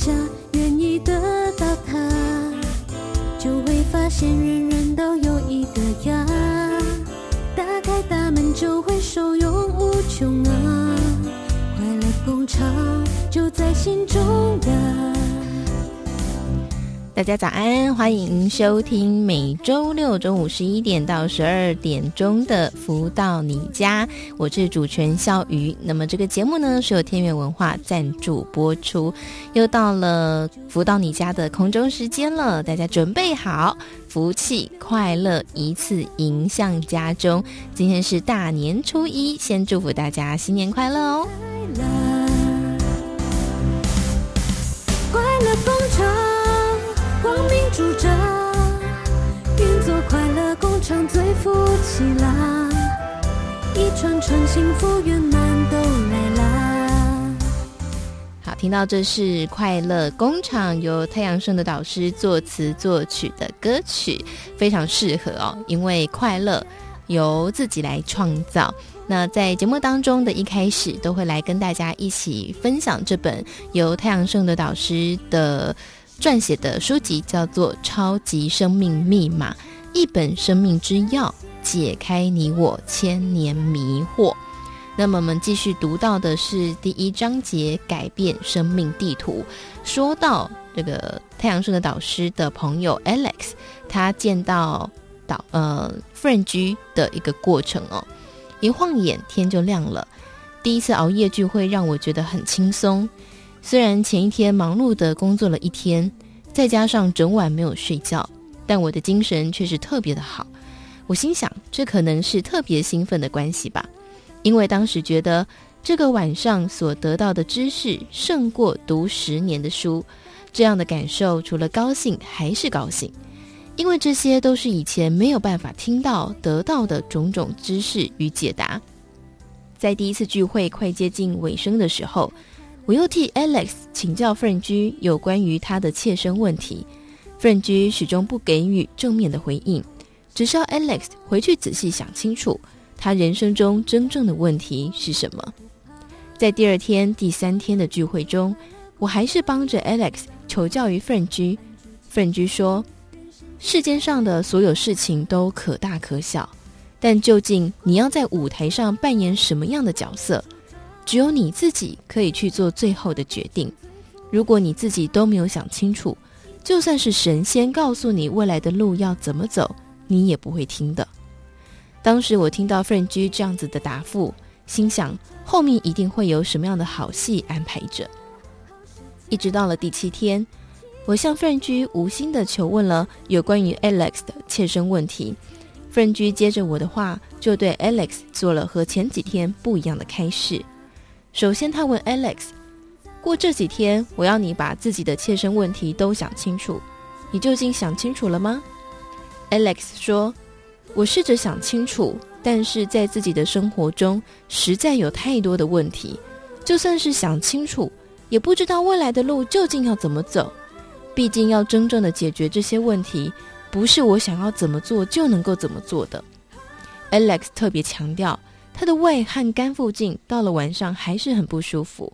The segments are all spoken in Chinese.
下，愿意得到它，就会发现人人都有一个家。打开大门，就会受用无穷啊！快乐工厂就在心中的。大家早安，欢迎收听每周六中午十一点到十二点钟的《福到你家》，我是主持人笑瑜。那么这个节目呢，是由天元文化赞助播出。又到了《福到你家》的空中时间了，大家准备好，福气快乐一次迎向家中。今天是大年初一，先祝福大家新年快乐哦！快乐工厂。光明主张，运作快乐工厂最富起啦！一串串幸福圆满都来啦！好，听到这是快乐工厂由太阳盛的导师作词作曲的歌曲，非常适合哦，因为快乐由自己来创造。那在节目当中的一开始，都会来跟大家一起分享这本由太阳盛的导师的。撰写的书籍叫做《超级生命密码》，一本生命之钥，解开你我千年迷惑。那么我们继续读到的是第一章节“改变生命地图”。说到这个太阳盛德导师的朋友 Alex，他见到导呃 Friend 的一个过程哦，一晃眼天就亮了。第一次熬夜聚会让我觉得很轻松。虽然前一天忙碌的工作了一天，再加上整晚没有睡觉，但我的精神却是特别的好。我心想，这可能是特别兴奋的关系吧，因为当时觉得这个晚上所得到的知识胜过读十年的书。这样的感受，除了高兴还是高兴，因为这些都是以前没有办法听到得到的种种知识与解答。在第一次聚会快接近尾声的时候。我又替 Alex 请教 Friend 有关于他的切身问题，Friend 始终不给予正面的回应，只是要 Alex 回去仔细想清楚，他人生中真正的问题是什么。在第二天、第三天的聚会中，我还是帮着 Alex 求教于 Friend。Friend 说：“世间上的所有事情都可大可小，但究竟你要在舞台上扮演什么样的角色？”只有你自己可以去做最后的决定。如果你自己都没有想清楚，就算是神仙告诉你未来的路要怎么走，你也不会听的。当时我听到 Friend 这样子的答复，心想后面一定会有什么样的好戏安排着。一直到了第七天，我向 Friend 无心的求问了有关于 Alex 的切身问题。Friend 接着我的话，就对 Alex 做了和前几天不一样的开示。首先，他问 Alex：“ 过这几天，我要你把自己的切身问题都想清楚，你究竟想清楚了吗？”Alex 说：“我试着想清楚，但是在自己的生活中，实在有太多的问题，就算是想清楚，也不知道未来的路究竟要怎么走。毕竟，要真正的解决这些问题，不是我想要怎么做就能够怎么做的。”Alex 特别强调。他的胃和肝附近到了晚上还是很不舒服。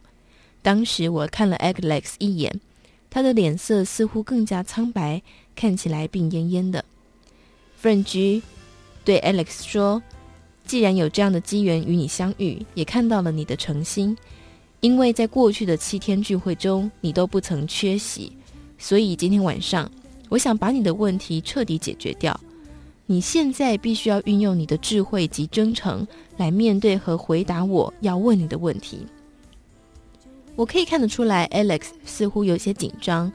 当时我看了 Alex 一眼，他的脸色似乎更加苍白，看起来病恹恹的。Friend 对 Alex 说：“既然有这样的机缘与你相遇，也看到了你的诚心，因为在过去的七天聚会中你都不曾缺席，所以今天晚上我想把你的问题彻底解决掉。”你现在必须要运用你的智慧及真诚来面对和回答我要问你的问题。我可以看得出来，Alex 似乎有些紧张，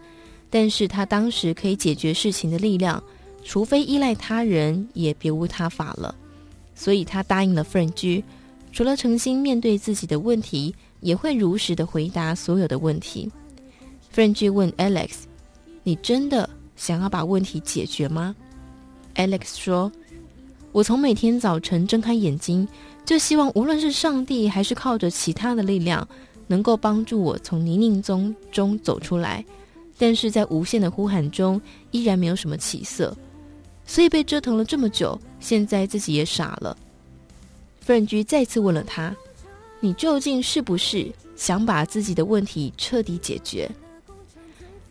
但是他当时可以解决事情的力量，除非依赖他人，也别无他法了。所以他答应了 Frank G，除了诚心面对自己的问题，也会如实的回答所有的问题。Frank G 问 Alex：“ 你真的想要把问题解决吗？”Alex 说：“我从每天早晨睁开眼睛，就希望无论是上帝还是靠着其他的力量，能够帮助我从泥泞中中走出来。但是在无限的呼喊中，依然没有什么起色。”所以被折腾了这么久，现在自己也傻了。Frank 再次问了他：“你究竟是不是想把自己的问题彻底解决？”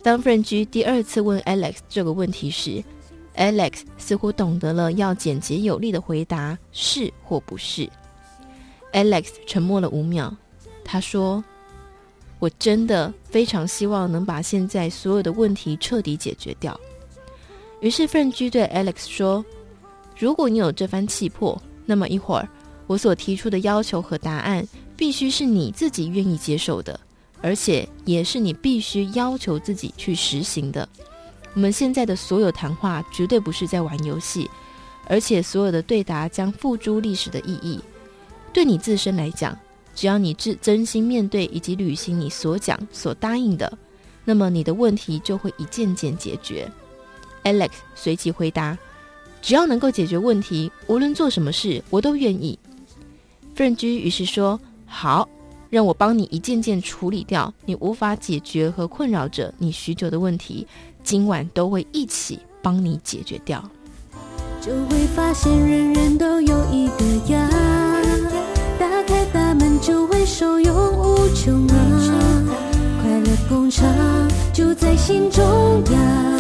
当 Frank 第二次问 Alex 这个问题时，Alex 似乎懂得了要简洁有力的回答是或不是。Alex 沉默了五秒，他说：“我真的非常希望能把现在所有的问题彻底解决掉。”于是 Frank G 对 Alex 说：“如果你有这番气魄，那么一会儿我所提出的要求和答案必须是你自己愿意接受的，而且也是你必须要求自己去实行的。我们现在的所有谈话绝对不是在玩游戏，而且所有的对答将付诸历史的意义。对你自身来讲，只要你真真心面对以及履行你所讲所答应的，那么你的问题就会一件件解决。” Alex 随即回答：“只要能够解决问题，无论做什么事，我都愿意。”Frank G 于是说：“好，让我帮你一件件处理掉你无法解决和困扰着你许久的问题，今晚都会一起帮你解决掉。”就会发现人人都有一个家，打开大门就会受用无穷啊！快乐工厂就在心中呀。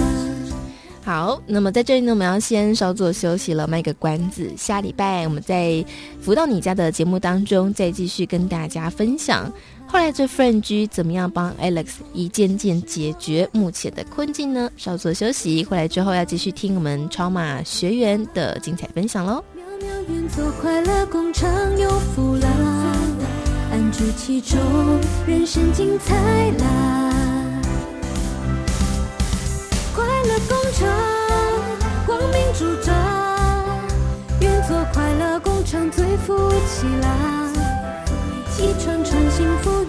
好，那么在这里呢，我们要先稍作休息了，卖个关子。下礼拜我们在福到你家的节目当中，再继续跟大家分享后来这 Frank G 怎么样帮 Alex 一件件解决目前的困境呢？稍作休息，回来之后要继续听我们超马学员的精彩分享喽。妙妙运作快乐工厂有福啦，安住其中，人生精彩啦。快乐工厂，光明主张，运作快乐工厂最福气啦，一串串幸福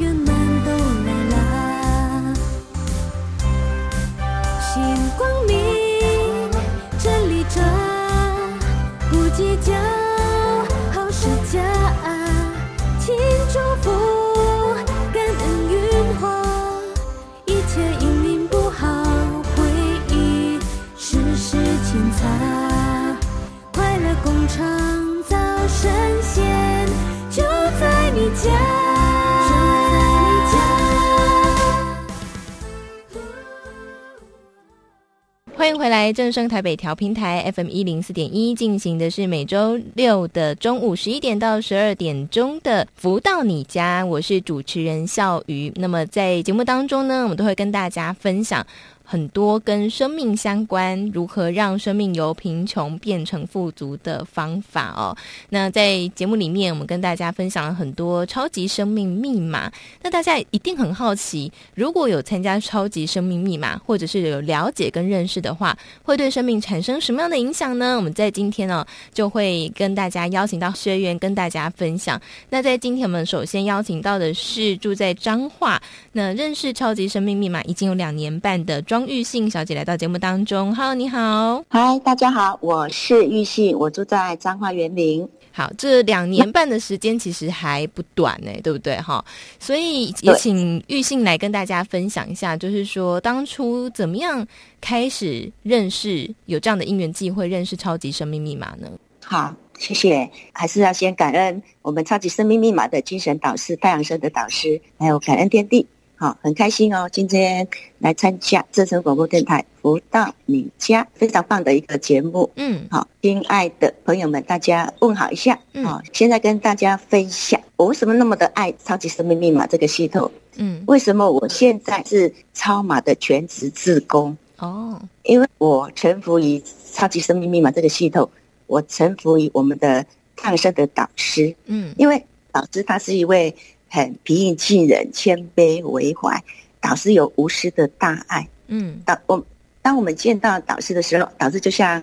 回来，正声台北调频台 FM 一零四点一，进行的是每周六的中午十一点到十二点钟的《福到你家》，我是主持人笑瑜。那么在节目当中呢，我们都会跟大家分享。很多跟生命相关，如何让生命由贫穷变成富足的方法哦。那在节目里面，我们跟大家分享了很多超级生命密码。那大家一定很好奇，如果有参加超级生命密码，或者是有了解跟认识的话，会对生命产生什么样的影响呢？我们在今天呢，就会跟大家邀请到学员跟大家分享。那在今天，我们首先邀请到的是住在彰化，那认识超级生命密码已经有两年半的庄玉信小姐来到节目当中，Hello，你好，嗨，大家好，我是玉信，我住在彰化园林。好，这两年半的时间其实还不短呢，对不对？哈，所以也请玉信来跟大家分享一下，就是说当初怎么样开始认识，有这样的因缘际会认识超级生命密码呢？好，谢谢，还是要先感恩我们超级生命密码的精神导师太阳神的导师，还有感恩天地。好，很开心哦，今天来参加正声广播电台福到你家，非常棒的一个节目。嗯，好，亲爱的朋友们，大家问好一下。嗯，好，现在跟大家分享，我为什么那么的爱超级生命密码这个系统？嗯，为什么我现在是超码的全职志工？哦，因为我臣服于超级生命密码这个系统，我臣服于我们的抗生的导师。嗯，因为导师他是一位。很平易近人、谦卑为怀，导师有无私的大爱。嗯，导我当我们见到导师的时候，导师就像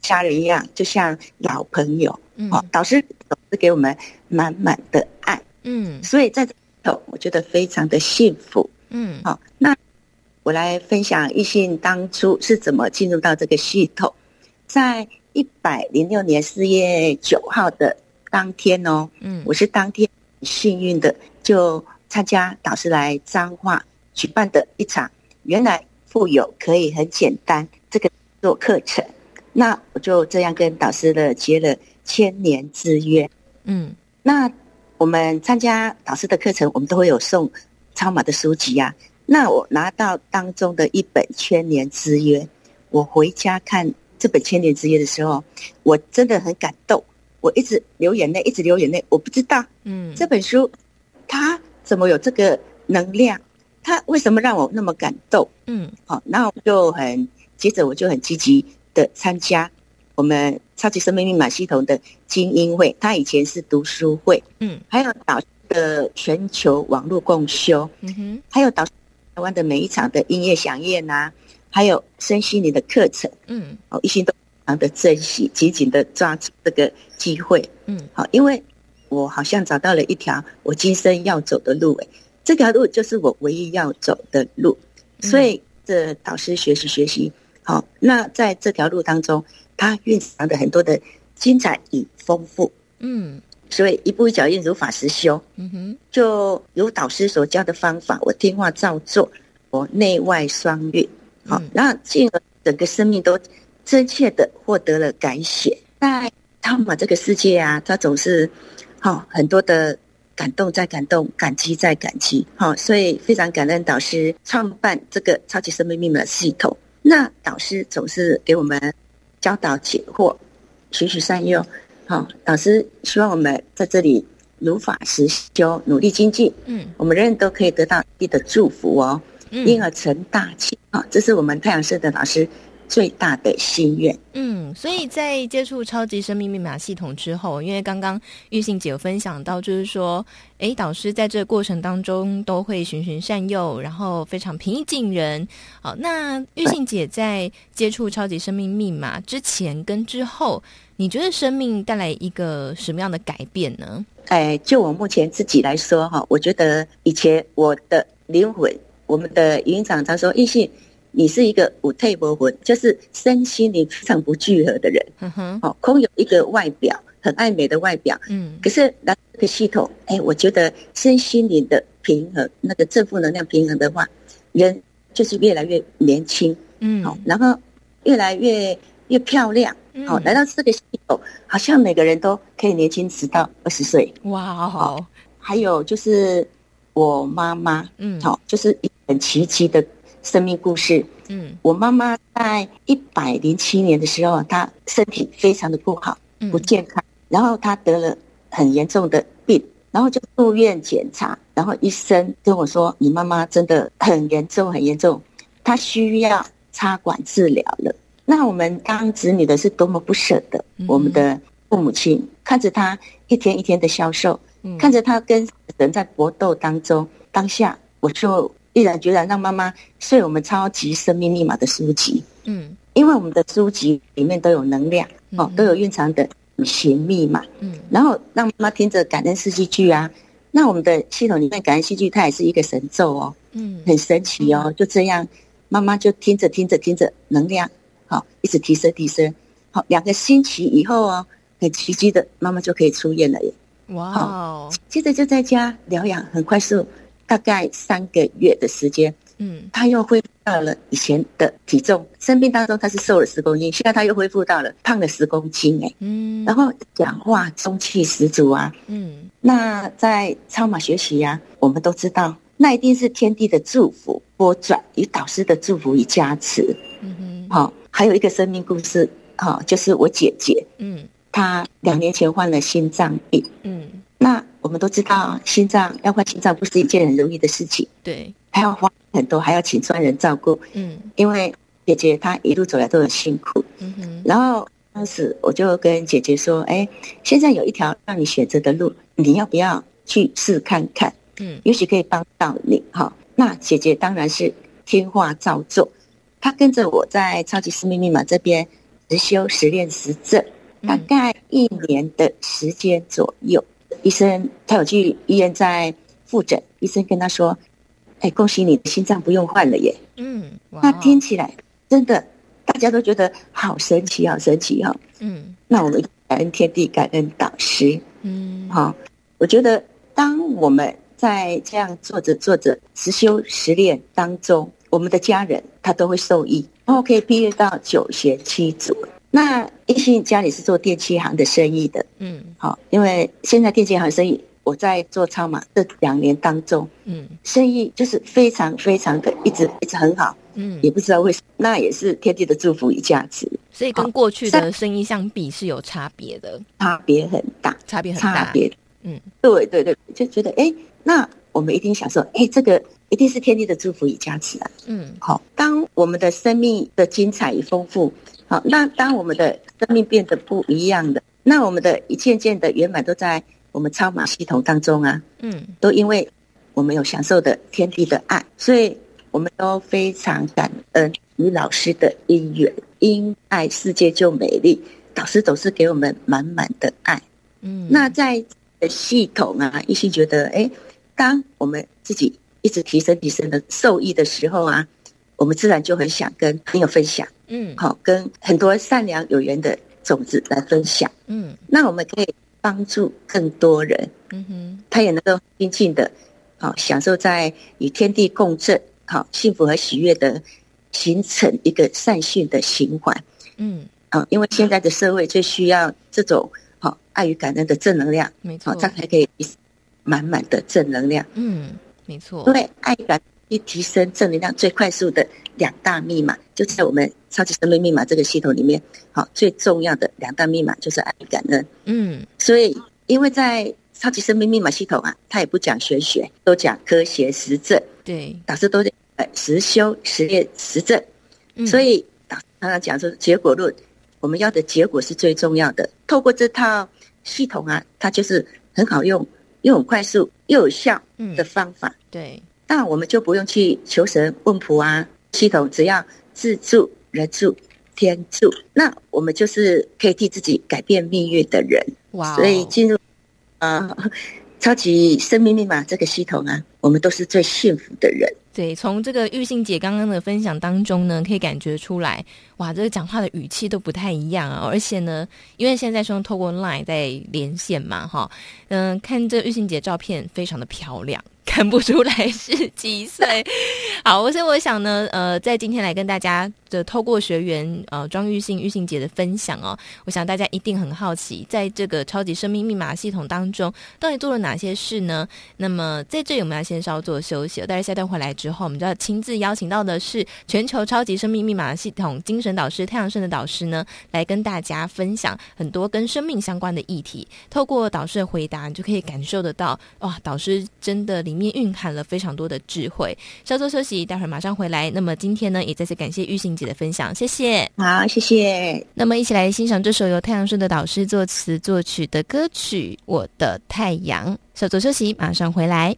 家人一样，就像老朋友。嗯，好，导师总是给我们满满的爱。嗯，所以在这里头，我觉得非常的幸福。嗯，好，那我来分享玉信当初是怎么进入到这个系统。在一百零六年四月九号的当天哦，嗯，我是当天幸运的就参加导师来彰化举办的一场，原来富有可以很简单这个做课程，那我就这样跟导师的结了千年之约。嗯，那我们参加导师的课程，我们都会有送超码的书籍呀、啊。那我拿到当中的一本千年之约，我回家看。这本千年之约的时候，我真的很感动，我一直流眼泪，一直流眼泪。我不知道，嗯，这本书它怎么有这个能量？它为什么让我那么感动？嗯，好，那我就很接着我就很积极的参加我们超级生命密码系统的精英会，它以前是读书会，嗯，还有导师的全球网络共修，嗯哼，还有导台湾的每一场的音乐响宴呐。还有身心灵的课程，嗯，哦，一心都非常的珍惜，紧紧的抓住这个机会，嗯，好，因为我好像找到了一条我今生要走的路，诶，这条路就是我唯一要走的路，所以这导师学习学习，好，那在这条路当中，它蕴藏的很多的精彩与丰富，嗯，所以一步一脚印，如法实修，嗯哼，就如导师所教的方法，我听话照做，我内外双运。好，然后进而整个生命都真切的获得了改写。在汤姆这个世界啊，他总是好很多的感动，在感动，感激在感激。好，所以非常感恩导师创办这个超级生命密码系统。那导师总是给我们教导解惑，循循善诱。好，导师希望我们在这里如法实修，努力精进。嗯，我们人人都可以得到一的祝福哦。因而成大器啊！这是我们太阳社的老师最大的心愿。嗯，所以在接触超级生命密码系统之后，因为刚刚玉信姐有分享到，就是说，诶，导师在这个过程当中都会循循善诱，然后非常平易近人。好，那玉信姐在接触超级生命密码之前跟之后，你觉得生命带来一个什么样的改变呢？哎，就我目前自己来说哈，我觉得以前我的灵魂。我们的营长他说：“玉信，你是一个五退不魂，就是身心灵非常不聚合的人。嗯哼，哦，空有一个外表，很爱美的外表。嗯，可是来这个系统，哎，我觉得身心灵的平衡，那个正负能量平衡的话，人就是越来越年轻。嗯，好，然后越来越越漂亮。好，来到这个系统，好像每个人都可以年轻直到二十岁。哇，好，还有就是我妈妈，嗯，好，就是。”很奇迹的生命故事。嗯，我妈妈在一百零七年的时候，她身体非常的不好，不健康，然后她得了很严重的病，然后就住院检查，然后医生跟我说：“你妈妈真的很严重，很严重，她需要插管治疗了。”那我们当子女的是多么不舍得我们的父母亲，看着她一天一天的消瘦，看着她跟人在搏斗当中，当下我就。毅然决然让妈妈睡我们超级生命密码的书籍，嗯，因为我们的书籍里面都有能量哦，都有蕴藏的五行密码，嗯，然后让妈妈听着感恩四季剧啊，那我们的系统里面感恩四季剧它也是一个神咒哦，嗯，很神奇哦，就这样妈妈就听着听着听着能量好一直提升提升，好两个星期以后哦，很奇迹的妈妈就可以出院了耶，哇哦，接着就在家疗养很快速。大概三个月的时间，嗯，他又恢复到了以前的体重。生病当中他是瘦了十公斤，现在他又恢复到了胖了十公斤，哎，嗯，然后讲话中气十足啊，嗯，那在超马学习呀、啊，我们都知道，那一定是天地的祝福波转与导师的祝福与加持，嗯哼，好，还有一个生命故事，好，就是我姐姐，嗯，她两年前患了心脏病，嗯。那我们都知道，心脏要换心脏不是一件很容易的事情，对，还要花很多，还要请专人照顾，嗯，因为姐姐她一路走来都很辛苦，嗯哼。然后当时我就跟姐姐说：“哎，现在有一条让你选择的路，你要不要去试看看？嗯，也许可以帮到你。”哈，那姐姐当然是听话照做，她跟着我在超级私密密码这边实修实练实证，大概一年的时间左右。嗯、医生他有去医院在复诊，医生跟他说：“哎，恭喜你的心脏不用换了耶。”嗯，那听起来真的大家都觉得好神奇，好神奇哈、哦。嗯，那我们感恩天地，感恩导师。嗯，好，我觉得当我们在这样做着做着实修实练当中，我们的家人他都会受益，然后可以毕业到九贤七祖。那一心家里是做电器行的生意的，嗯，好，因为现在电器行生意我在做超马这两年当中，嗯，生意就是非常非常的一直一直很好，嗯，也不知道为什么，那也是天地的祝福与加持，所以跟过去的生意相比是有差别的，差别很大，差别很大，差别，嗯，对对对，就觉得哎，那我们一定想说，哎，这个。一定是天地的祝福与加持啊！嗯，好，当我们的生命的精彩与丰富，好，那当我们的生命变得不一样的，那我们的一件件的圆满都在我们超马系统当中啊！嗯，都因为我们有享受的天地的爱，所以我们都非常感恩与老师的因缘，因爱世界就美丽，导师总是给我们满满的爱。嗯，那在系统啊，一心觉得，哎，当我们自己。一直提升提升的受益的时候啊，我们自然就很想跟朋友分享，嗯，好，跟很多善良有缘的种子来分享，嗯，那我们可以帮助更多人，嗯哼，他也能够静静的，好享受在与天地共振，好幸福和喜悦的形成一个善性的循环，嗯，啊，因为现在的社会最需要这种好爱与感恩的正能量，没错，这样才可以满满的正能量，嗯。没错，因为爱感一提升正能量最快速的两大密码，就在我们超级生命密码这个系统里面。好，最重要的两大密码就是爱与感恩。嗯，所以因为在超级生命密码系统啊，它也不讲玄学，都讲科学实证。对，导师都在实修实验实证。嗯，所以导师常常讲说结果论，我们要的结果是最重要的。透过这套系统啊，它就是很好用。又很快速又有效的方法，嗯、对，那我们就不用去求神问卜啊。系统只要自助、人助、天助，那我们就是可以替自己改变命运的人。哇、哦！所以进入啊、呃，超级生命密码这个系统啊，我们都是最幸福的人。对，从这个玉信姐刚刚的分享当中呢，可以感觉出来，哇，这个讲话的语气都不太一样啊。而且呢，因为现在是用透过 Line 在连线嘛，哈，嗯，看这玉信姐照片非常的漂亮。看不出来是几岁，好，所以我想呢，呃，在今天来跟大家的透过学员呃庄玉信玉信姐的分享哦，我想大家一定很好奇，在这个超级生命密码系统当中，到底做了哪些事呢？那么在这里我们要先稍作休息，但是下段回来之后，我们就要亲自邀请到的是全球超级生命密码系统精神导师太阳盛的导师呢，来跟大家分享很多跟生命相关的议题。透过导师的回答，你就可以感受得到，哇，导师真的里面蕴含了非常多的智慧。稍作休息，待会儿马上回来。那么今天呢，也再次感谢玉信姐的分享，谢谢。好，谢谢。那么一起来欣赏这首由太阳社的导师作词作曲的歌曲《我的太阳》。稍作休息，马上回来。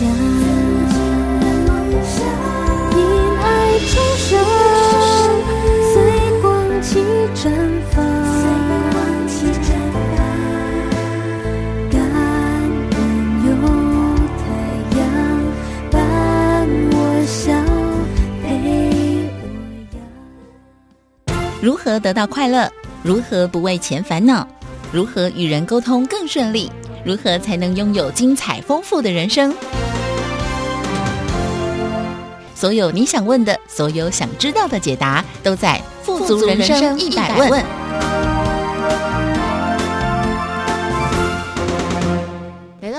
想，因爱重生，随光气绽放，感恩有太阳伴我笑，陪我摇。如何得到快乐？如何不为钱烦恼？如何与人沟通更顺利？如何才能拥有精彩丰富的人生？所有你想问的，所有想知道的解答，都在《富足人生一百问》。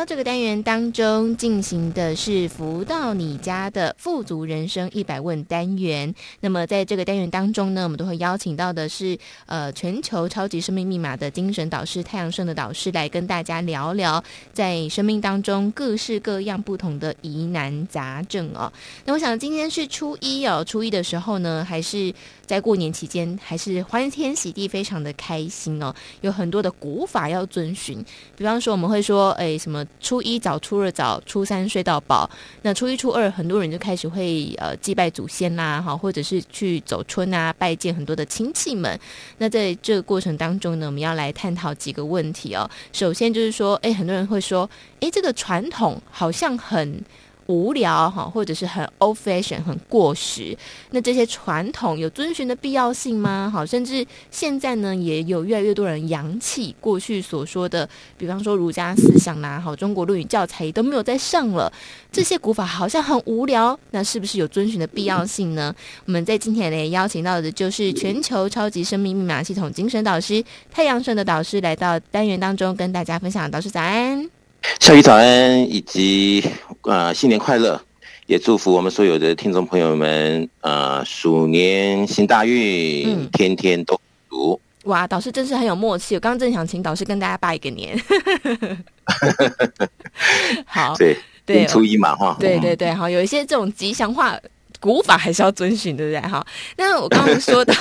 这个单元当中，进行的是“福到你家”的富足人生一百问单元。那么，在这个单元当中呢，我们都会邀请到的是呃全球超级生命密码的精神导师太阳盛的导师来跟大家聊聊在生命当中各式各样不同的疑难杂症哦。那我想今天是初一哦，初一的时候呢，还是在过年期间，还是欢天喜地，非常的开心哦。有很多的古法要遵循，比方说我们会说，哎，什么初一早，初二早，初三睡到饱。那初一、初二，很多人就开始会呃祭拜祖先啦，哈，或者是去走春啊，拜见很多的亲戚们。那在这个过程当中呢，我们要来探讨几个问题哦。首先就是说，哎，很多人会说，哎，这个传统好像很。无聊哈，或者是很 old fashion 很过时，那这些传统有遵循的必要性吗？好，甚至现在呢，也有越来越多人扬弃过去所说的，比方说儒家思想啦，好，中国论语教材也都没有再上了，这些古法好像很无聊，那是不是有遵循的必要性呢？我们在今天呢邀请到的就是全球超级生命密码系统精神导师太阳神的导师来到单元当中跟大家分享。导师早安。小雨早安，以及呃新年快乐，也祝福我们所有的听众朋友们呃鼠年行大运，嗯、天天都如。哇，导师真是很有默契，我刚刚正想请导师跟大家拜一个年。好，对对，初一嘛哈，对对对，好，有一些这种吉祥话。古法还是要遵循，对不对？哈，那我刚刚说到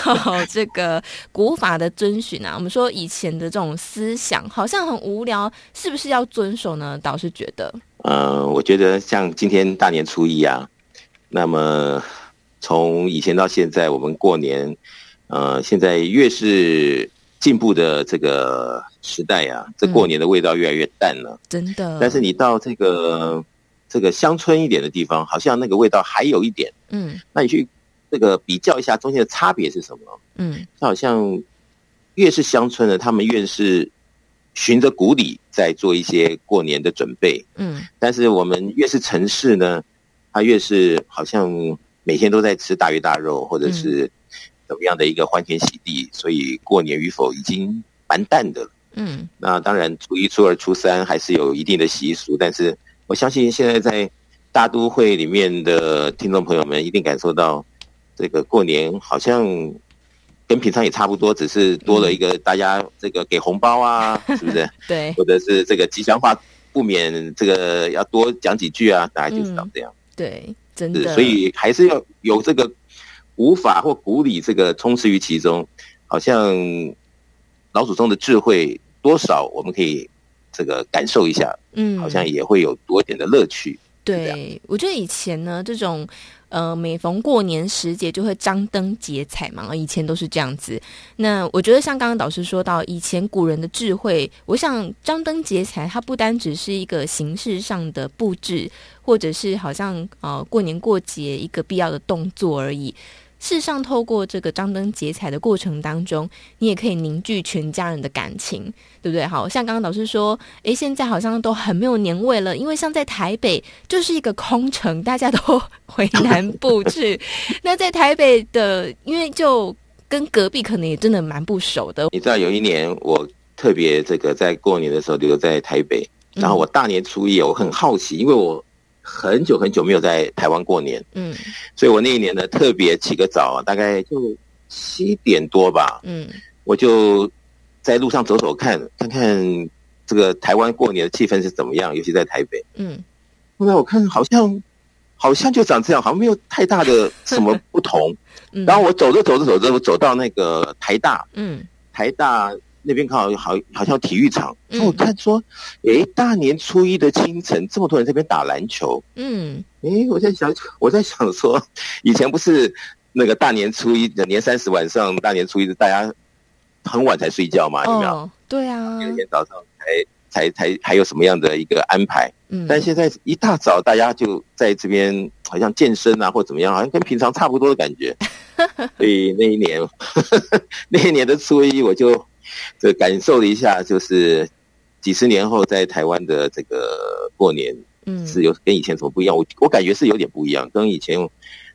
这个古法的遵循啊，我们说以前的这种思想好像很无聊，是不是要遵守呢？导师觉得，呃，我觉得像今天大年初一啊，那么从以前到现在，我们过年，呃，现在越是进步的这个时代呀、啊，这过年的味道越来越淡了，嗯、真的。但是你到这个这个乡村一点的地方，好像那个味道还有一点。嗯，那你去这个比较一下中间的差别是什么？嗯，它好像越是乡村的，他们越是循着古礼在做一些过年的准备。嗯，但是我们越是城市呢，它越是好像每天都在吃大鱼大肉，或者是、嗯。怎么样的一个欢天喜地，所以过年与否已经蛮淡的了。嗯，那当然初一、初二、初三还是有一定的习俗，但是我相信现在在大都会里面的听众朋友们一定感受到，这个过年好像跟平常也差不多，只是多了一个大家这个给红包啊，是不是？对，或者是这个吉祥话不免这个要多讲几句啊，大家就知道这样。对，真的，所以还是要有这个。古法或古礼这个充斥于其中，好像老祖宗的智慧多少我们可以这个感受一下，嗯，好像也会有多点的乐趣。对，我觉得以前呢，这种呃，每逢过年时节就会张灯结彩嘛，以前都是这样子。那我觉得像刚刚导师说到，以前古人的智慧，我想张灯结彩，它不单只是一个形式上的布置，或者是好像呃过年过节一个必要的动作而已。事实上，透过这个张灯结彩的过程当中，你也可以凝聚全家人的感情，对不对？好像刚刚老师说，诶，现在好像都很没有年味了，因为像在台北就是一个空城，大家都回南部去。那在台北的，因为就跟隔壁可能也真的蛮不熟的。你知道，有一年我特别这个在过年的时候留在台北，然后我大年初一，我很好奇，因为我。很久很久没有在台湾过年，嗯，所以我那一年呢特别起个早，大概就七点多吧，嗯，我就在路上走走看，看看这个台湾过年的气氛是怎么样，尤其在台北，嗯，后来我看好像好像就长这样，好像没有太大的什么不同，嗯，然后我走着走着走着，我走到那个台大，嗯，台大。那边刚好好好像体育场，我看说，诶，大年初一的清晨，这么多人在这边打篮球，嗯，诶，我在想，我在想说，以前不是那个大年初一的年三十晚上，大年初一的大家很晚才睡觉嘛，有没有？哦，对啊，第二天早上才才才还有什么样的一个安排？嗯，但现在一大早大家就在这边，好像健身啊或怎么样，好像跟平常差不多的感觉。所以那一年，那一年的初一我就。这感受了一下，就是几十年后在台湾的这个过年，嗯，是有跟以前怎么不一样？我我感觉是有点不一样，跟以前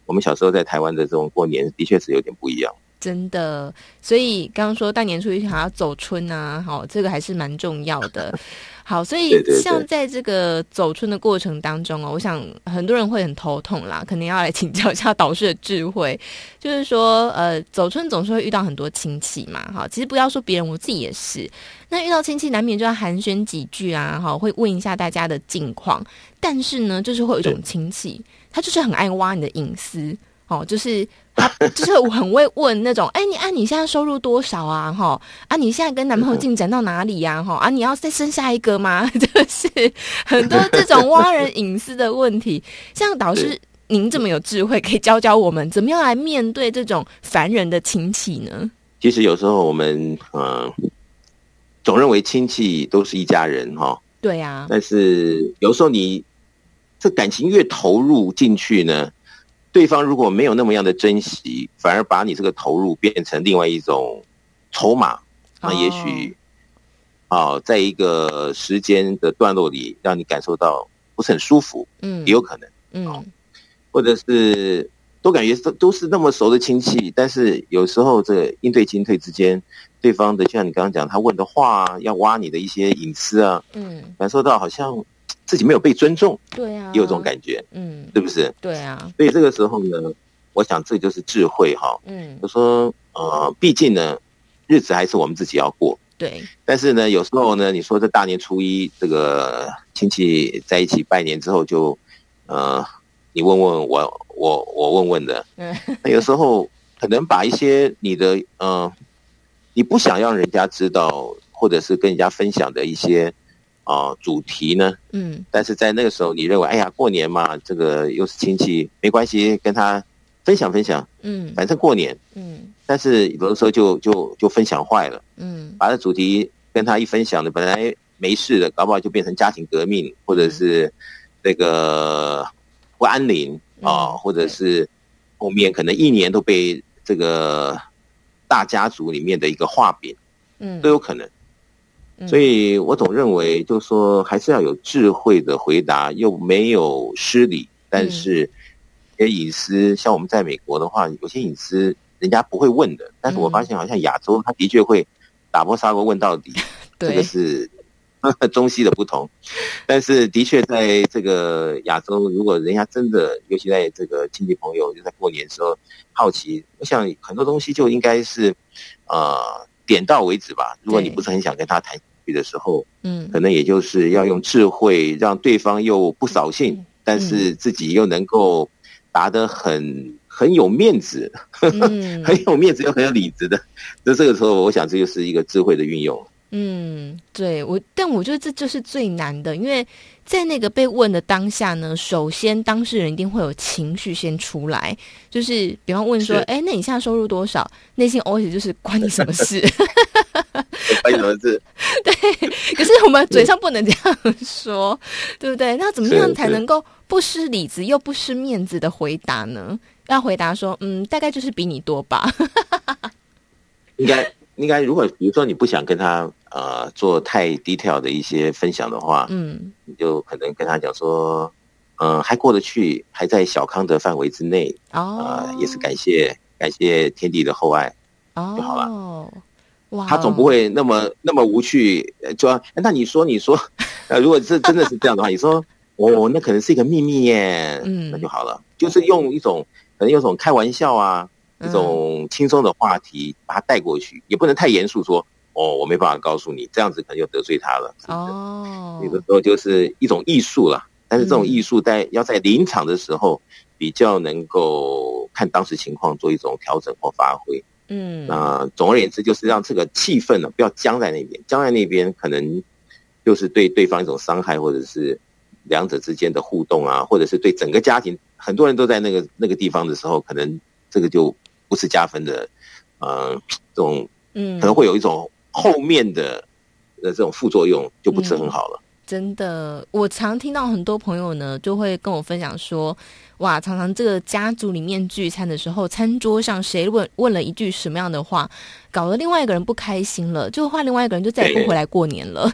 我们小时候在台湾的这种过年，的确是有点不一样。真的，所以刚刚说大年初一还要走春啊，好，这个还是蛮重要的。好，所以像在这个走春的过程当中哦，我想很多人会很头痛啦，可能要来请教一下导师的智慧。就是说，呃，走春总是会遇到很多亲戚嘛，哈，其实不要说别人，我自己也是。那遇到亲戚难免就要寒暄几句啊，哈，会问一下大家的近况。但是呢，就是会有一种亲戚，他就是很爱挖你的隐私。哦，就是他，就是我很会问那种，哎，你啊，你现在收入多少啊？哈啊，你现在跟男朋友进展到哪里呀？哈啊，你要再生下一个吗？就是很多这种 挖人隐私的问题。像导师您这么有智慧，可以教教我们怎么样来面对这种烦人的亲戚呢？其实有时候我们呃，总认为亲戚都是一家人哈。对呀。但是有时候你这感情越投入进去呢，对方如果没有那么样的珍惜，反而把你这个投入变成另外一种筹码，那也许啊，在一个时间的段落里，让你感受到不是很舒服，嗯，也有可能，嗯，或者是都感觉都都是那么熟的亲戚，但是有时候这应对进退之间，对方的就像你刚刚讲，他问的话要挖你的一些隐私啊，嗯，感受到好像。自己没有被尊重，对啊，也有这种感觉，嗯，是不是？对啊，所以这个时候呢，我想这就是智慧哈，嗯，就说呃，毕竟呢，日子还是我们自己要过，对。但是呢，有时候呢，你说这大年初一，这个亲戚在一起拜年之后就，呃，你问问我，我我问问的，嗯，那有时候可能把一些你的呃，你不想让人家知道，或者是跟人家分享的一些。啊、呃，主题呢？嗯，但是在那个时候，你认为，哎呀，过年嘛，这个又是亲戚，没关系，跟他分享分享，嗯，反正过年，嗯，但是有的时候就就就分享坏了，嗯，把这主题跟他一分享的，本来没事的，搞不好就变成家庭革命，或者是这个不安宁啊，嗯、或者是后面可能一年都被这个大家族里面的一个画饼，嗯，都有可能。嗯、所以我总认为，就是说还是要有智慧的回答，又没有失礼，但是也隐私。像我们在美国的话，有些隐私人家不会问的，但是我发现好像亚洲，他的确会打破砂锅问到底。这个是 中西的不同，但是的确在这个亚洲，如果人家真的，尤其在这个亲戚朋友就在过年的时候好奇，我想很多东西就应该是呃。点到为止吧。如果你不是很想跟他谈下去的时候，嗯，可能也就是要用智慧，让对方又不扫兴，嗯、但是自己又能够答得很很有面子，嗯、很有面子又很有理智的。那这个时候，我想这就是一个智慧的运用。嗯，对我，但我觉得这就是最难的，因为在那个被问的当下呢，首先当事人一定会有情绪先出来，就是比方问说，哎，那你现在收入多少？内心 OS 就是关你什么事？关你什么事？对，可是我们嘴上不能这样说，对不对？那怎么样才能够不失里子又不失面子的回答呢？要回答说，嗯，大概就是比你多吧。应该。应该，如果比如说你不想跟他呃做太 detail 的一些分享的话，嗯，你就可能跟他讲说，嗯、呃，还过得去，还在小康的范围之内，哦，啊、呃，也是感谢感谢天地的厚爱，哦，就好了。哇，他总不会那么那么无趣，就要那你说你说，呃，如果是真的是这样的话，你说哦，那可能是一个秘密耶，嗯，那就好了，就是用一种可能用一种开玩笑啊。这种轻松的话题把它带过去，也不能太严肃说哦，我没办法告诉你，这样子可能就得罪他了。哦，有的时候就是一种艺术了，但是这种艺术在要在临场的时候比较能够看当时情况做一种调整或发挥。嗯，那总而言之就是让这个气氛呢不要僵在那边，僵在那边可能就是对对方一种伤害，或者是两者之间的互动啊，或者是对整个家庭，很多人都在那个那个地方的时候，可能这个就。不是加分的，呃，这种嗯，可能会有一种后面的的这种副作用，就不是很好了。嗯，真的，我常听到很多朋友呢，就会跟我分享说，哇，常常这个家族里面聚餐的时候，餐桌上谁问问了一句什么样的话，搞得另外一个人不开心了，就换另外一个人就再也不回来过年了。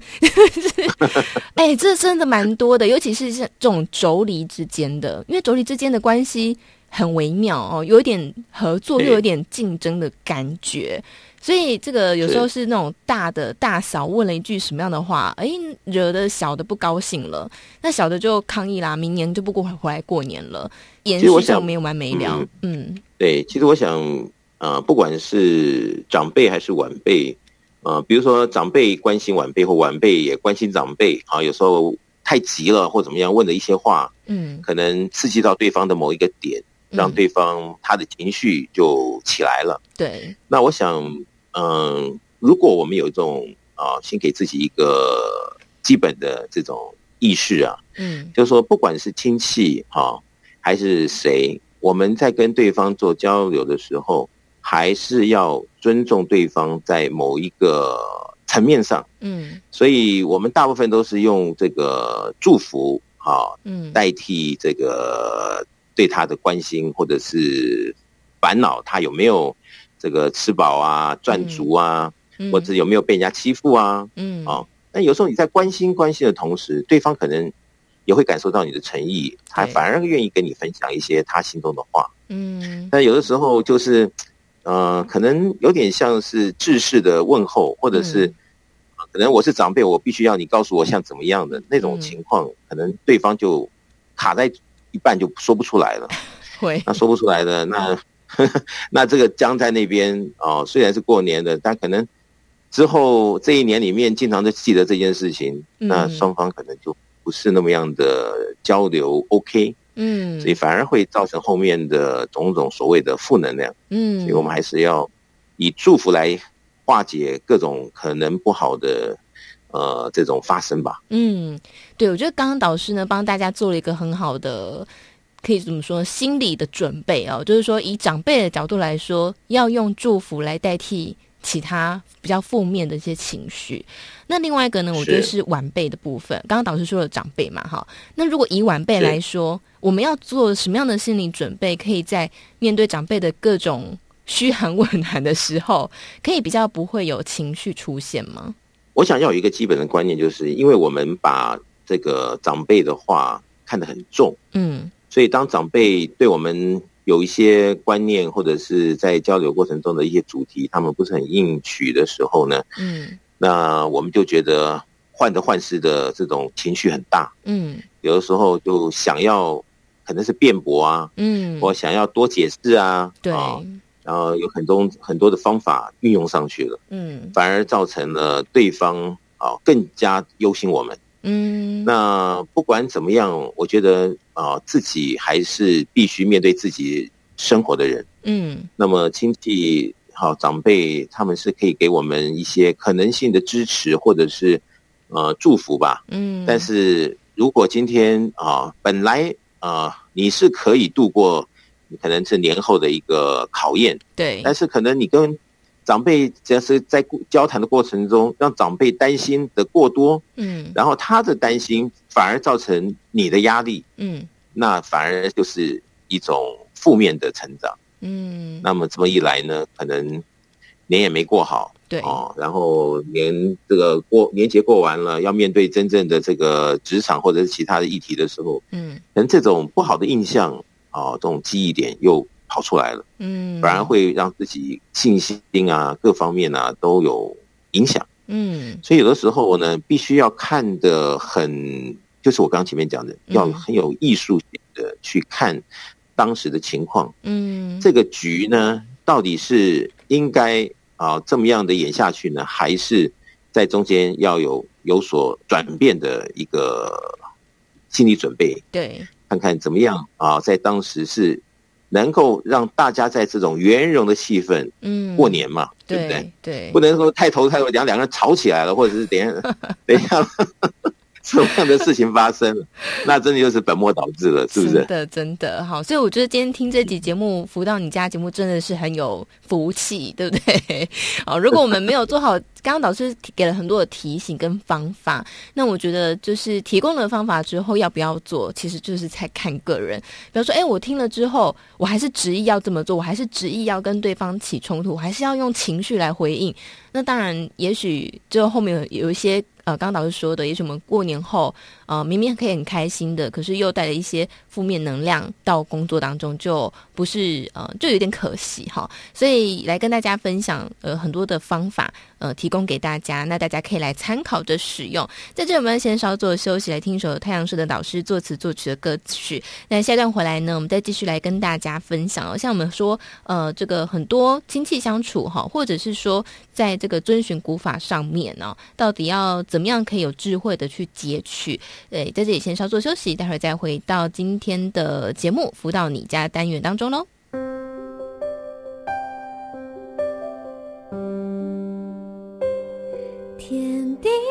哎、欸，这真的蛮多的，尤其是像这种妯娌之间的，因为妯娌之间的关系。很微妙哦，有一点合作，又有点竞争的感觉，所以这个有时候是那种大的大嫂问了一句什么样的话，哎，惹得小的不高兴了，那小的就抗议啦，明年就不过回来过年了，延续上没有完没了。嗯，对，其实我想，呃，不管是长辈还是晚辈，呃，比如说长辈关心晚辈，或晚辈也关心长辈啊，有时候太急了或怎么样问的一些话，嗯，可能刺激到对方的某一个点。让对方他的情绪就起来了。对，那我想，嗯，如果我们有一种啊，先给自己一个基本的这种意识啊，嗯，就是说，不管是亲戚哈，还是谁，我们在跟对方做交流的时候，还是要尊重对方在某一个层面上，嗯，所以我们大部分都是用这个祝福哈，嗯，代替这个。对他的关心或者是烦恼，他有没有这个吃饱啊、赚足啊，嗯、或者有没有被人家欺负啊？嗯，啊、哦，那有时候你在关心关心的同时，对方可能也会感受到你的诚意，他反而愿意跟你分享一些他心中的话。嗯，但有的时候就是，呃，可能有点像是制式的问候，或者是、嗯、可能我是长辈，我必须要你告诉我像怎么样的那种情况，嗯、可能对方就卡在。一半就说不出来了，会那说不出来的那呵 呵那这个江在那边哦，虽然是过年的，但可能之后这一年里面经常都记得这件事情，嗯、那双方可能就不是那么样的交流 OK，嗯，所以反而会造成后面的种种所谓的负能量，嗯，所以我们还是要以祝福来化解各种可能不好的。呃，这种发生吧。嗯，对，我觉得刚刚导师呢帮大家做了一个很好的可以怎么说心理的准备哦，就是说以长辈的角度来说，要用祝福来代替其他比较负面的一些情绪。那另外一个呢，我觉得是晚辈的部分。刚刚导师说了长辈嘛，哈，那如果以晚辈来说，我们要做什么样的心理准备，可以在面对长辈的各种嘘寒问暖的时候，可以比较不会有情绪出现吗？我想要有一个基本的观念，就是因为我们把这个长辈的话看得很重，嗯，所以当长辈对我们有一些观念，或者是在交流过程中的一些主题，他们不是很应取的时候呢，嗯。那我们就觉得患得患失的这种情绪很大，嗯，有的时候就想要可能是辩驳啊，嗯，我想要多解释啊，对，然后有很多很多的方法运用上去了，嗯，反而造成了对方啊更加忧心我们，嗯，那不管怎么样，我觉得啊自己还是必须面对自己生活的人，嗯，那么亲戚。好，长辈他们是可以给我们一些可能性的支持，或者是呃祝福吧。嗯，但是如果今天啊，本来啊你是可以度过，可能是年后的一个考验，对。但是可能你跟长辈只要是在交谈的过程中，让长辈担心的过多，嗯，然后他的担心反而造成你的压力，嗯，那反而就是一种负面的成长。嗯，那么这么一来呢，可能年也没过好，对。哦，然后年这个过年节过完了，要面对真正的这个职场或者是其他的议题的时候，嗯，可能这种不好的印象啊、哦，这种记忆点又跑出来了，嗯，反而会让自己信心啊各方面啊都有影响，嗯，所以有的时候呢，必须要看的很，就是我刚刚前面讲的，要很有艺术性的去看。当时的情况，嗯，这个局呢，到底是应该啊这么样的演下去呢，还是在中间要有有所转变的一个心理准备？对，看看怎么样啊，在当时是能够让大家在这种圆融的气氛，嗯，过年嘛，对不对？对，不能说太头太多，两两个人吵起来了，或者是等 下等一下。什么样的事情发生，那真的就是本末倒置了，是不是？真的，真的好。所以我觉得今天听这集节目《福到你家》节目真的是很有福气，对不对？好，如果我们没有做好，刚刚导师给了很多的提醒跟方法，那我觉得就是提供了方法之后要不要做，其实就是在看个人。比方说，哎，我听了之后，我还是执意要这么做，我还是执意要跟对方起冲突，我还是要用情绪来回应。那当然，也许就后面有有一些。呃，刚刚导师说的，也许我们过年后，呃，明明可以很开心的，可是又带了一些负面能量到工作当中，就不是呃，就有点可惜哈。所以来跟大家分享呃很多的方法，呃，提供给大家，那大家可以来参考着使用。在这我们先稍作休息，来听一首太阳社的导师作词作曲的歌曲。那下段回来呢，我们再继续来跟大家分享哦。像我们说，呃，这个很多亲戚相处哈，或者是说在这个遵循古法上面呢，到底要。怎么样可以有智慧的去截取？对，在这里先稍作休息，待会儿再回到今天的节目《辅导你家》单元当中喽。天地。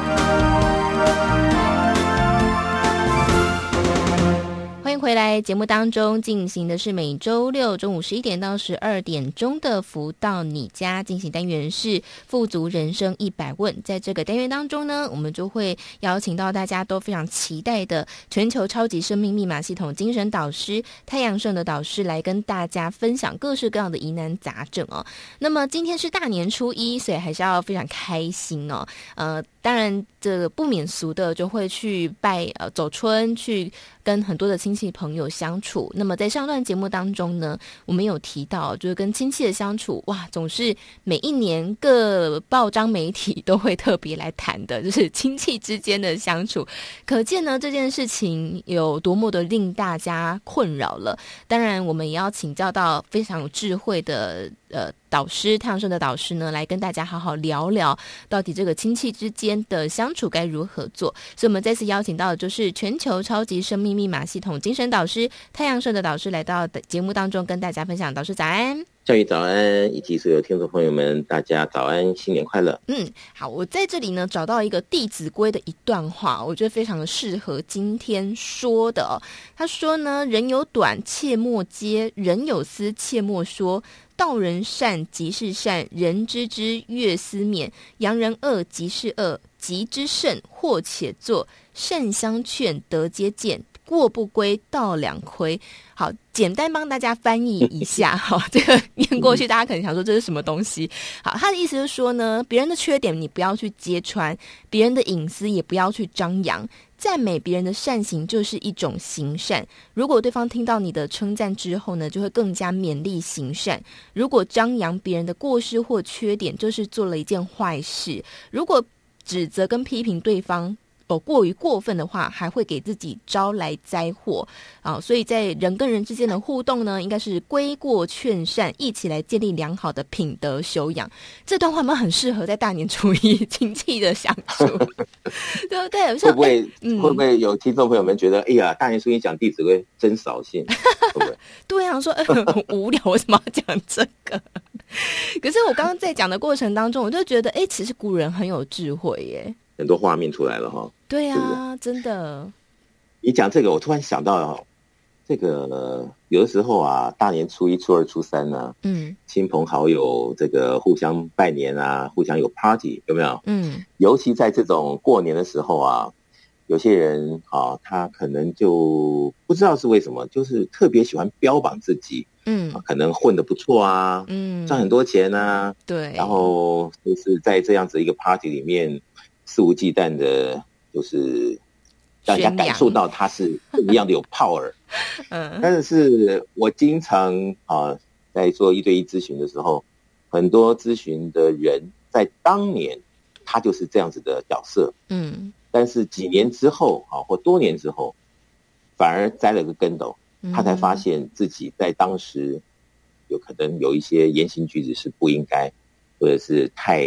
回来节目当中进行的是每周六中午十一点到十二点钟的福到你家进行单元是富足人生一百问，在这个单元当中呢，我们就会邀请到大家都非常期待的全球超级生命密码系统精神导师太阳盛的导师来跟大家分享各式各样的疑难杂症哦。那么今天是大年初一，所以还是要非常开心哦。呃，当然这不免俗的就会去拜呃走春去。跟很多的亲戚朋友相处，那么在上段节目当中呢，我们有提到，就是跟亲戚的相处，哇，总是每一年各报章媒体都会特别来谈的，就是亲戚之间的相处，可见呢这件事情有多么的令大家困扰了。当然，我们也要请教到非常有智慧的。呃，导师太阳盛的导师呢，来跟大家好好聊聊，到底这个亲戚之间的相处该如何做。所以，我们这次邀请到的就是全球超级生命密码系统精神导师太阳盛的导师来到的节目当中，跟大家分享。导师早安。教育早安，以及所有听众朋友们，大家早安，新年快乐。嗯，好，我在这里呢找到一个《弟子规》的一段话，我觉得非常的适合今天说的。他说呢：“人有短，切莫揭；人有私，切莫说。道人善，即是善；人知之，悦思勉。扬人恶，即是恶；急之甚，或且作。善相劝，德皆见。”过不归，道两亏。好，简单帮大家翻译一下 哈，这个念过去，大家可能想说这是什么东西？好，他的意思是说呢，别人的缺点你不要去揭穿，别人的隐私也不要去张扬，赞美别人的善行就是一种行善。如果对方听到你的称赞之后呢，就会更加勉励行善。如果张扬别人的过失或缺点，就是做了一件坏事。如果指责跟批评对方，过于过分的话，还会给自己招来灾祸啊！所以在人跟人之间的互动呢，应该是归过劝善，一起来建立良好的品德修养。这段话们很适合在大年初一 亲戚的相处，对不对？会不会、嗯、会不会有听众朋友们觉得，哎呀，大年初一讲《弟子规》真扫兴？会不会？对啊，说、欸、很无聊，为什么要讲这个？可是我刚刚在讲的过程当中，我就觉得，哎、欸，其实古人很有智慧耶。很多画面出来了哈，对呀、啊，真的。你讲这个，我突然想到哦，这个有的时候啊，大年初一、初二、初三呢、啊，嗯，亲朋好友这个互相拜年啊，互相有 party 有没有？嗯，尤其在这种过年的时候啊，有些人啊，他可能就不知道是为什么，就是特别喜欢标榜自己，嗯，可能混得不错啊，嗯，赚很多钱啊，对，然后就是在这样子一个 party 里面。肆无忌惮的，就是让人家感受到他是不一 样的有 power。嗯，但是我经常啊，在做一对一咨询的时候，很多咨询的人在当年他就是这样子的角色。嗯，但是几年之后啊，或多年之后，反而栽了个跟斗，他才发现自己在当时有可能有一些言行举止是不应该，或者是太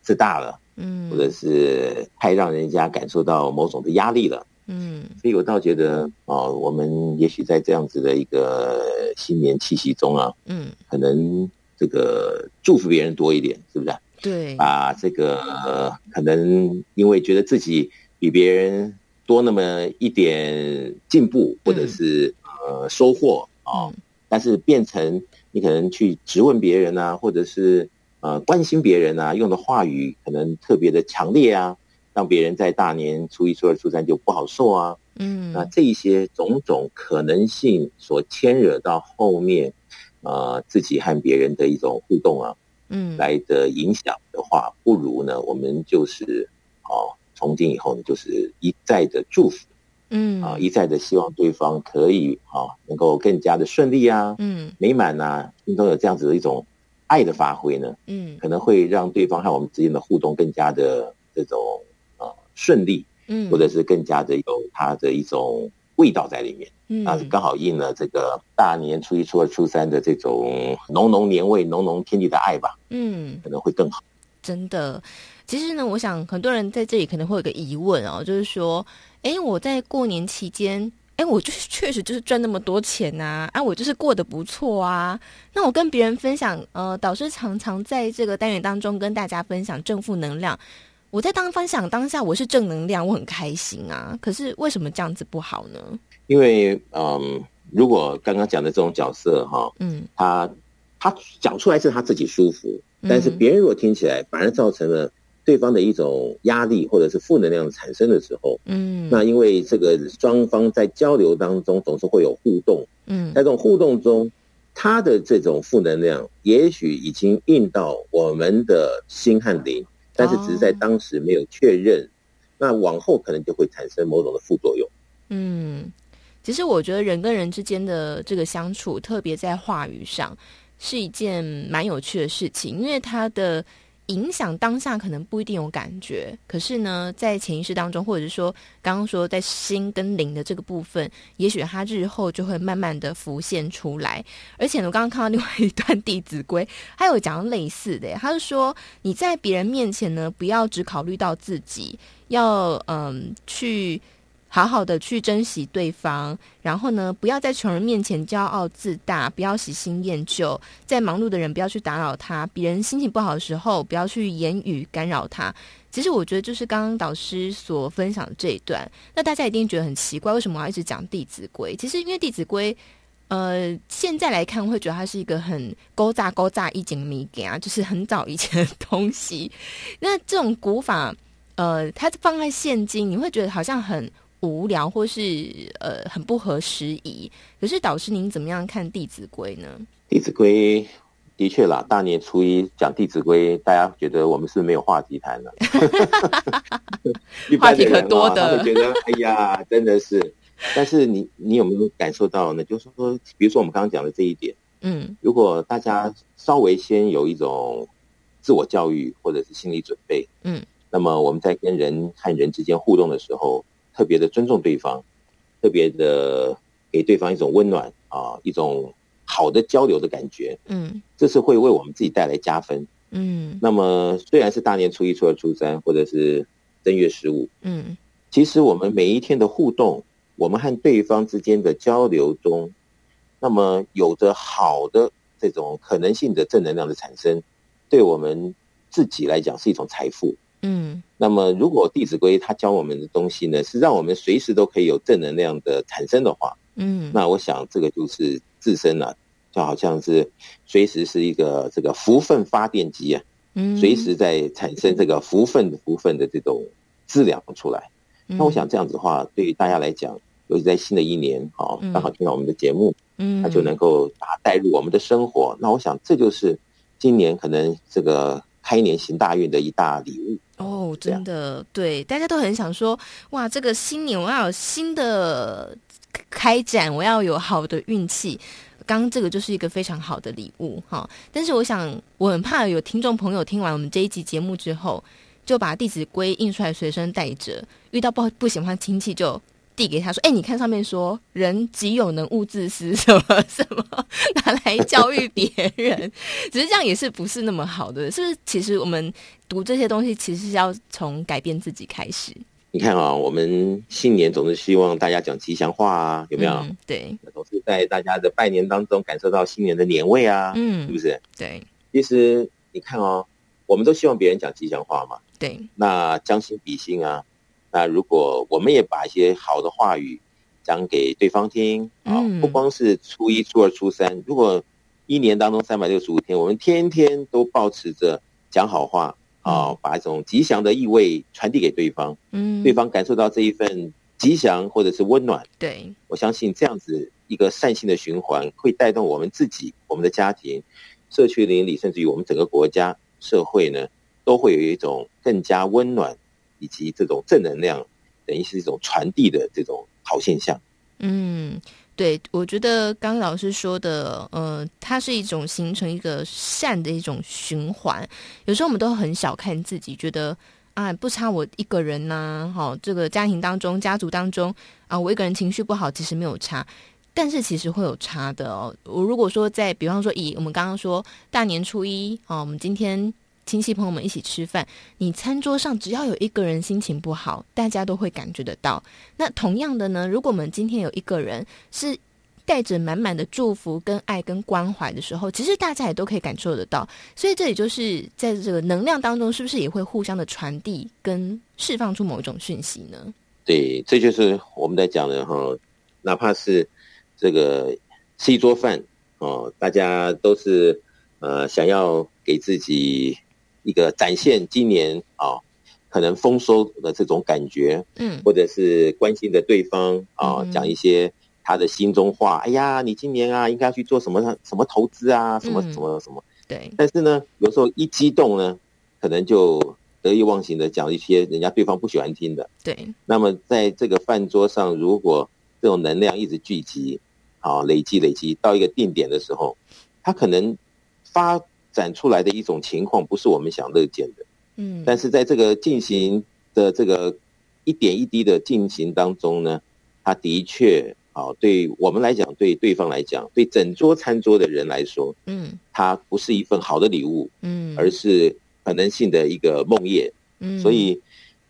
自大了。嗯，或者是太让人家感受到某种的压力了，嗯，所以我倒觉得啊、呃，我们也许在这样子的一个新年气息中啊，嗯，可能这个祝福别人多一点，是不是？对，把这个、呃、可能因为觉得自己比别人多那么一点进步，或者是、嗯、呃收获啊、呃嗯，但是变成你可能去质问别人啊，或者是呃关心别人啊，用的话语可能特别的强烈啊。让别人在大年初一、初二、初三就不好受啊，嗯，那这一些种种可能性所牵惹到后面，呃，自己和别人的一种互动啊，嗯，来的影响的话，不如呢，我们就是哦，从今以后呢，就是一再的祝福，嗯。啊，一再的希望对方可以啊，能够更加的顺利啊，嗯，美满啊，心中有这样子的一种爱的发挥呢，嗯，可能会让对方和我们之间的互动更加的这种。顺利，嗯，或者是更加的有它的一种味道在里面，嗯，啊，刚好应了这个大年初一、初二、初三的这种浓浓年味、浓浓天地的爱吧，嗯，可能会更好。真的，其实呢，我想很多人在这里可能会有个疑问哦，就是说，哎，我在过年期间，哎，我就是确实就是赚那么多钱呐，啊，啊，我就是过得不错啊，那我跟别人分享，呃，导师常常在这个单元当中跟大家分享正负能量。我在当分享当下，我是正能量，我很开心啊。可是为什么这样子不好呢？因为，嗯，如果刚刚讲的这种角色哈，嗯，他他讲出来是他自己舒服，但是别人如果听起来反而造成了对方的一种压力或者是负能量产生的时候，嗯，那因为这个双方在交流当中总是会有互动，嗯，在这种互动中，他的这种负能量也许已经印到我们的心和灵。但是只是在当时没有确认，哦，那往后可能就会产生某种的副作用。嗯，其实我觉得人跟人之间的这个相处，特别在话语上，是一件蛮有趣的事情，因为它的。影响当下可能不一定有感觉，可是呢，在潜意识当中，或者是说刚刚说在心跟灵的这个部分，也许它日后就会慢慢的浮现出来。而且呢，我刚刚看到另外一段《弟子规》，他有讲类似的，他是说你在别人面前呢，不要只考虑到自己，要嗯去。好好的去珍惜对方，然后呢，不要在穷人面前骄傲自大，不要喜新厌旧，在忙碌的人不要去打扰他，别人心情不好的时候不要去言语干扰他。其实我觉得就是刚刚导师所分享的这一段，那大家一定觉得很奇怪，为什么我要一直讲《弟子规》？其实因为《弟子规》，呃，现在来看会觉得它是一个很勾扎勾扎一景迷给啊，就是很早以前的东西。那这种古法，呃，它放在现今，你会觉得好像很。无聊或是呃很不合时宜，可是导师您怎么样看《弟子规》呢？《弟子规》的确啦，大年初一讲《弟子规》，大家觉得我们是不是没有话题谈了？话题可多的，觉得哎呀，真的是。但是你你有没有感受到呢？就是说，比如说我们刚刚讲的这一点，嗯，如果大家稍微先有一种自我教育或者是心理准备，嗯，那么我们在跟人和人之间互动的时候。特别的尊重对方，特别的给对方一种温暖啊，一种好的交流的感觉。嗯，这是会为我们自己带来加分。嗯，那么虽然是大年初一、初二、初三，或者是正月十五，嗯，其实我们每一天的互动，我们和对方之间的交流中，那么有着好的这种可能性的正能量的产生，对我们自己来讲是一种财富。嗯，那么如果《弟子规》它教我们的东西呢，是让我们随时都可以有正能量的产生的话，嗯，那我想这个就是自身啊，就好像是随时是一个这个福分发电机啊，嗯，随时在产生这个福分福分的这种质量出来。嗯。那我想这样子的话，对于大家来讲，尤其在新的一年，好，刚好听到我们的节目，嗯，它就能够把它带入我们的生活。那我想这就是今年可能这个开年行大运的一大礼物。哦，真的，对，大家都很想说，哇，这个新年我要有新的开展，我要有好的运气。刚刚这个就是一个非常好的礼物哈。但是我想，我很怕有听众朋友听完我们这一集节目之后，就把《弟子规》印出来随身带着，遇到不不喜欢亲戚就。递给他说：“哎，你看上面说‘人极有能，勿自私’，什么什么，拿来教育别人，只是这样也是不是那么好的？是不是？其实我们读这些东西，其实是要从改变自己开始。你看啊，我们新年总是希望大家讲吉祥话啊，有没有？嗯、对，总是在大家的拜年当中感受到新年的年味啊，嗯，是不是？对，其实你看哦，我们都希望别人讲吉祥话嘛，对，那将心比心啊，那如果我们也把一些好的话语讲给对方听啊，嗯、不光是初一、初二、初三，如果一年当中三百六十五天，我们天天都保持着讲好话。啊、哦，把一种吉祥的意味传递给对方，嗯，对方感受到这一份吉祥或者是温暖，对，我相信这样子一个善性的循环会带动我们自己、我们的家庭、社区邻里，甚至于我们整个国家社会呢，都会有一种更加温暖以及这种正能量，等于是一种传递的这种好现象，嗯。对，我觉得刚刚老师说的，呃，它是一种形成一个善的一种循环。有时候我们都很小看自己，觉得啊，不差我一个人呐、啊，好，这个家庭当中、家族当中啊，我一个人情绪不好，其实没有差，但是其实会有差的哦。我如果说在，比方说以我们刚刚说大年初一，啊，我们今天。亲戚朋友们一起吃饭，你餐桌上只要有一个人心情不好，大家都会感觉得到。那同样的呢，如果我们今天有一个人是带着满满的祝福、跟爱、跟关怀的时候，其实大家也都可以感受得到。所以这里就是在这个能量当中，是不是也会互相的传递跟释放出某一种讯息呢？对，这就是我们在讲的哈，哪怕是这个吃一桌饭哦，大家都是呃想要给自己。一个展现今年啊，可能丰收的这种感觉，嗯，或者是关心的对方啊，嗯、讲一些他的心中话。哎呀，你今年啊，应该要去做什么什么投资啊，什么什么什么。对。但是呢，有时候一激动呢，可能就得意忘形的讲一些人家对方不喜欢听的。对。那么在这个饭桌上，如果这种能量一直聚集，啊，累积累积到一个定点的时候，他可能发。展出来的一种情况不是我们想乐见的，嗯，但是在这个进行的这个一点一滴的进行当中呢，它的确啊，对我们来讲，对对方来讲，对整桌餐桌的人来说，嗯，它不是一份好的礼物，嗯，而是可能性的一个梦魇，嗯，所以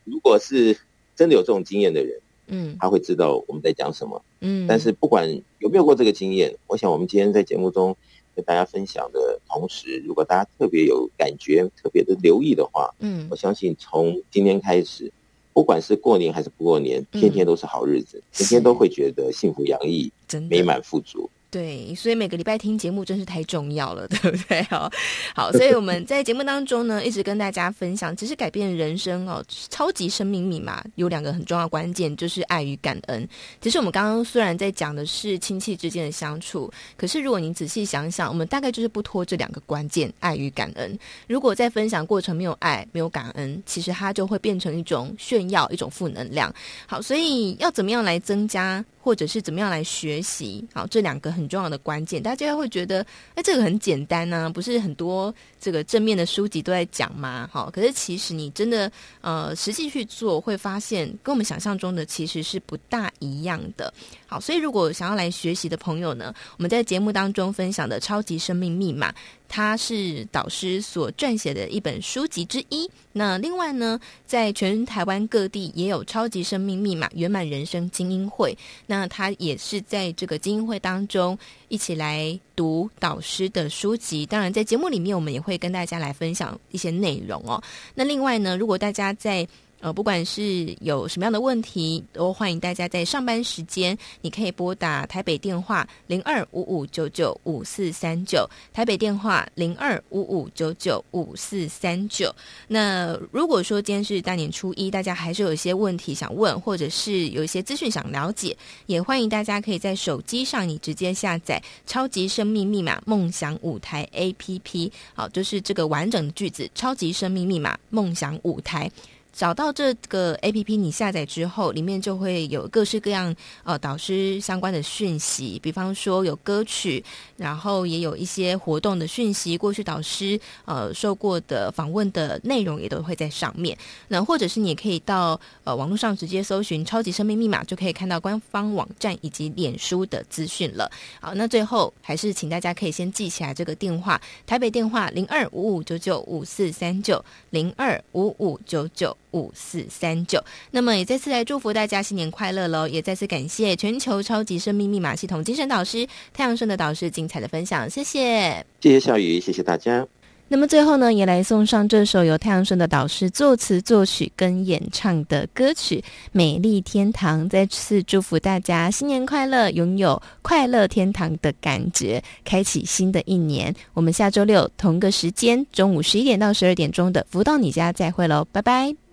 如果是真的有这种经验的人，嗯，他会知道我们在讲什么，嗯，但是不管有没有过这个经验，我想我们今天在节目中。跟大家分享的同时，如果大家特别有感觉、特别的留意的话，嗯，我相信从今天开始，不管是过年还是不过年，天天都是好日子，天天都会觉得幸福洋溢、美满富足。对，所以每个礼拜听节目真是太重要了，对不对？好，好，所以我们在节目当中呢，一直跟大家分享，其实改变人生哦，超级生命密码有两个很重要关键，就是爱与感恩。其实我们刚刚虽然在讲的是亲戚之间的相处，可是如果您仔细想想，我们大概就是不脱这两个关键，爱与感恩。如果在分享过程没有爱、没有感恩，其实它就会变成一种炫耀、一种负能量。好，所以要怎么样来增加？或者是怎么样来学习？好，这两个很重要的关键，大家会觉得，哎，这个很简单呢、不是很多这个正面的书籍都在讲吗？好，可是其实你真的呃实际去做，会发现跟我们想象中的其实是不大一样的。所以如果想要来学习的朋友呢，我们在节目当中分享的《超级生命密码》，它是导师所撰写的一本书籍之一。那另外呢，在全台湾各地也有《超级生命密码圆满人生精英会》，那它也是在这个精英会当中一起来读导师的书籍。当然，在节目里面我们也会跟大家来分享一些内容哦。那另外呢，如果大家在呃，不管是有什么样的问题，都欢迎大家在上班时间，你可以拨打台北电话零二五五九九五四三九，台北电话零二五五九九五四三九。那如果说今天是大年初一，大家还是有一些问题想问，或者是有一些资讯想了解，也欢迎大家可以在手机上你直接下载《超级生命密码梦想舞台》APP，好，就是这个完整的句子，《超级生命密码梦想舞台》。找到这个 APP，你下载之后，里面就会有各式各样呃导师相关的讯息，比方说有歌曲，然后也有一些活动的讯息，过去导师呃受过的访问的内容也都会在上面。那或者是你也可以到呃网络上直接搜寻“超级生命密码”，就可以看到官方网站以及脸书的资讯了。好，那最后还是请大家可以先记起来这个电话：台北电话零二五五九九五四三九零二五五九九。五四三九。那么也再次来祝福大家新年快乐喽！也再次感谢全球超级生命密码系统精神导师太阳顺的导师精彩的分享，谢谢，谢谢小雨，谢谢大家。那么最后呢，也来送上这首由太阳顺的导师作词作曲跟演唱的歌曲《美丽天堂》。再次祝福大家新年快乐，拥有快乐天堂的感觉，开启新的一年。我们下周六同个时间，中午十一点到十二点钟的福到你家再会喽，拜拜。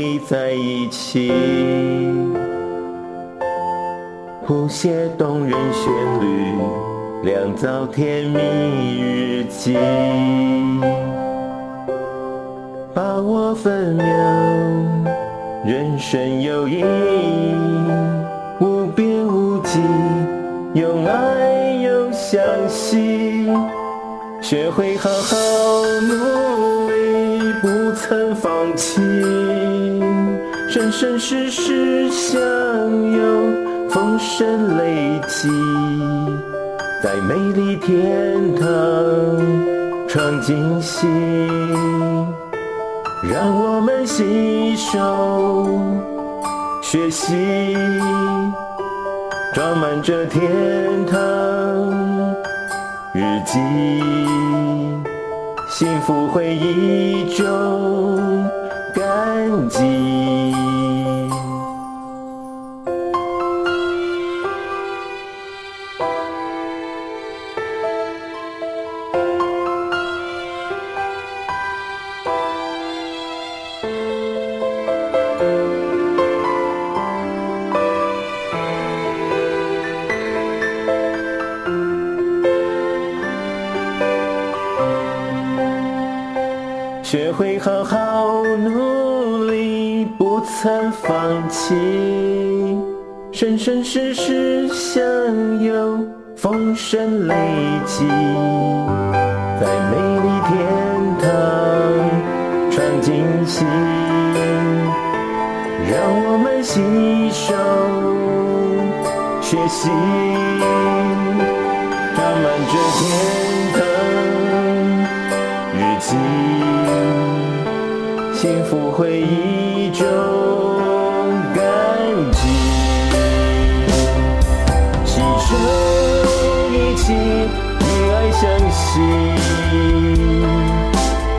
你在一起，谱写动人旋律，酿造甜蜜日记，把握分秒，人生有意义，无边无际，用爱又相惜，学会好好努力，不曾放弃。生生世世相拥，丰盛累积，在美丽天堂创惊喜。让我们携手学习，装满这天堂日记，幸福回忆中感激。生生世世相拥，丰盛累积，在美丽天堂创惊喜。让我们携手学习，装满这天堂日记，幸福回忆中。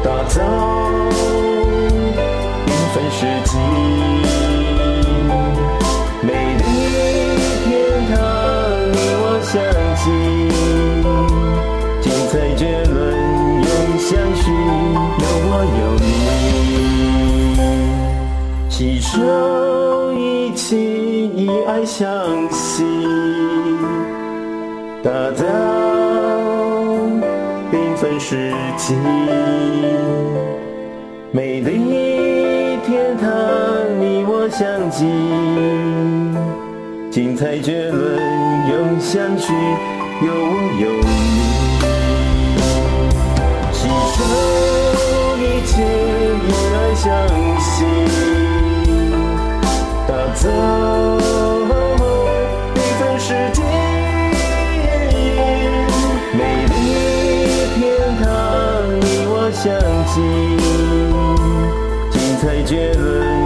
打造缤纷世界，美丽天堂，你我相继，精彩绝伦永相续，有我有你，携手一起以爱相系，打造。世纪，美丽天堂，你我相聚，精彩绝伦永相续，有我有你，携手一起以爱相系，打造。心，精彩绝伦。